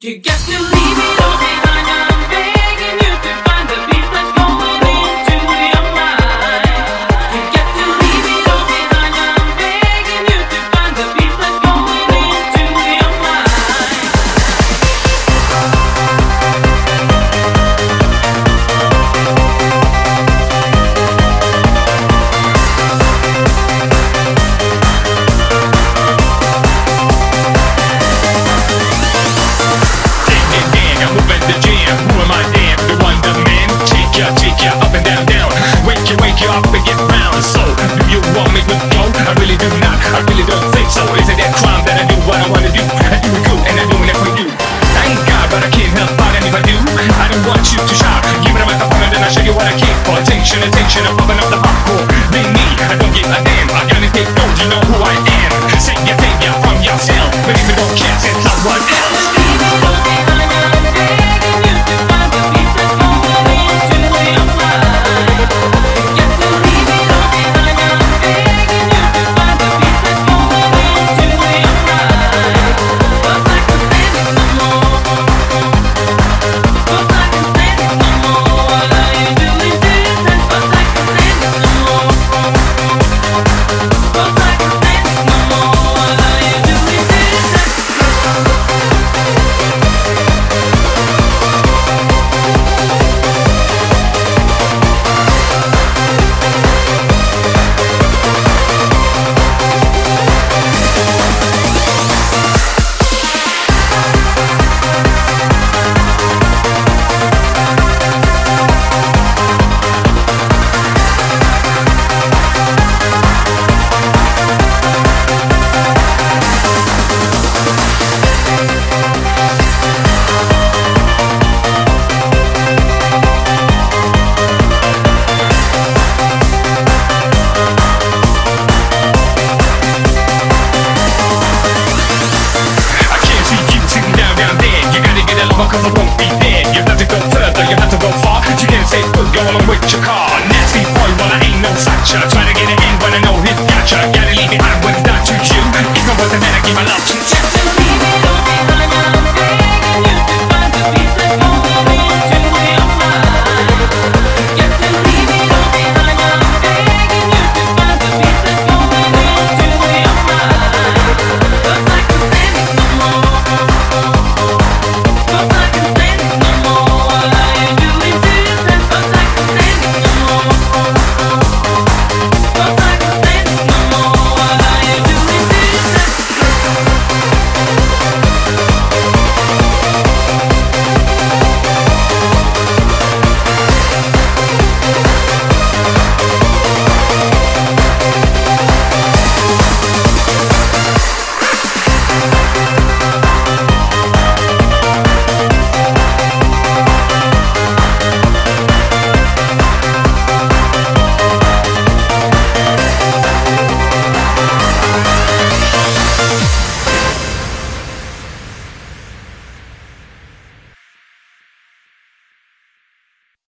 You got to leave it all rolling with your car. Nasty boy, well I ain't no sucher Try to get it in, but I know he's gotcha Gotta leave me out with that to you. If I was a then I'd give my love to you.